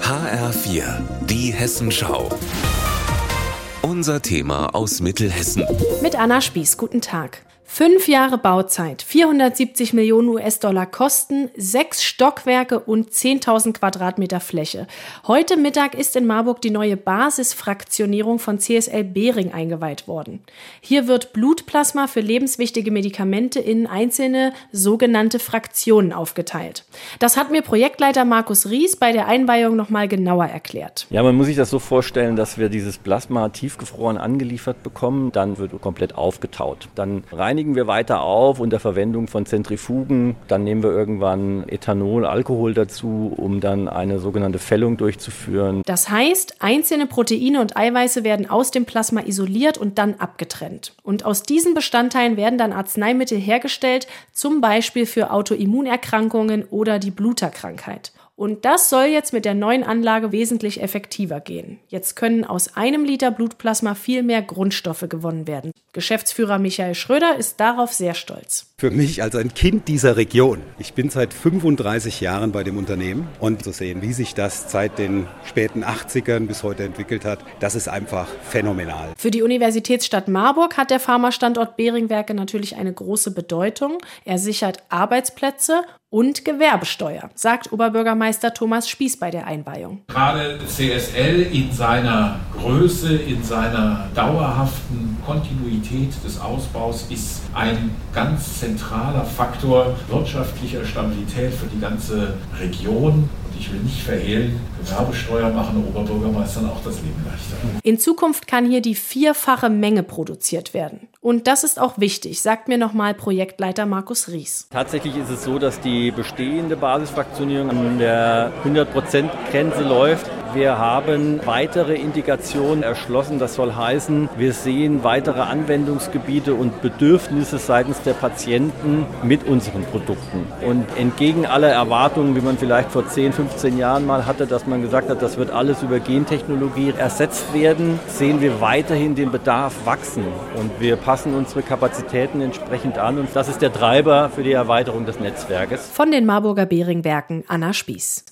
HR4, die Hessenschau. Unser Thema aus Mittelhessen. Mit Anna Spieß, guten Tag. Fünf Jahre Bauzeit, 470 Millionen US-Dollar Kosten, sechs Stockwerke und 10.000 Quadratmeter Fläche. Heute Mittag ist in Marburg die neue Basisfraktionierung von CSL Behring eingeweiht worden. Hier wird Blutplasma für lebenswichtige Medikamente in einzelne sogenannte Fraktionen aufgeteilt. Das hat mir Projektleiter Markus Ries bei der Einweihung nochmal genauer erklärt. Ja, man muss sich das so vorstellen, dass wir dieses Plasma tiefgefroren angeliefert bekommen, dann wird komplett aufgetaut. Dann rein reinigen wir weiter auf unter Verwendung von Zentrifugen. Dann nehmen wir irgendwann Ethanol, Alkohol dazu, um dann eine sogenannte Fällung durchzuführen. Das heißt, einzelne Proteine und Eiweiße werden aus dem Plasma isoliert und dann abgetrennt. Und aus diesen Bestandteilen werden dann Arzneimittel hergestellt, zum Beispiel für Autoimmunerkrankungen oder die Bluterkrankheit. Und das soll jetzt mit der neuen Anlage wesentlich effektiver gehen. Jetzt können aus einem Liter Blutplasma viel mehr Grundstoffe gewonnen werden. Geschäftsführer Michael Schröder ist darauf sehr stolz. Für mich als ein Kind dieser Region. Ich bin seit 35 Jahren bei dem Unternehmen und zu sehen, wie sich das seit den späten 80ern bis heute entwickelt hat, das ist einfach phänomenal. Für die Universitätsstadt Marburg hat der Pharmastandort Beringwerke natürlich eine große Bedeutung. Er sichert Arbeitsplätze und Gewerbesteuer, sagt Oberbürgermeister Thomas Spieß bei der Einweihung. Gerade CSL in seiner Größe, in seiner dauerhaften Kontinuität des Ausbaus ist ein ganz zentraler Faktor wirtschaftlicher Stabilität für die ganze Region ich will nicht verhehlen, Gewerbesteuer machen Oberbürgermeistern auch das Leben leichter. In Zukunft kann hier die vierfache Menge produziert werden. Und das ist auch wichtig, sagt mir nochmal Projektleiter Markus Ries. Tatsächlich ist es so, dass die bestehende Basisfraktionierung an der 100%-Grenze läuft. Wir haben weitere Indikationen erschlossen. Das soll heißen, wir sehen weitere Anwendungsgebiete und Bedürfnisse seitens der Patienten mit unseren Produkten. Und entgegen aller Erwartungen, wie man vielleicht vor 10, 15 Jahren mal hatte, dass man gesagt hat, das wird alles über Gentechnologie ersetzt werden, sehen wir weiterhin den Bedarf wachsen. Und wir passen unsere Kapazitäten entsprechend an. Und das ist der Treiber für die Erweiterung des Netzwerkes. Von den Marburger Beringwerken Anna Spieß.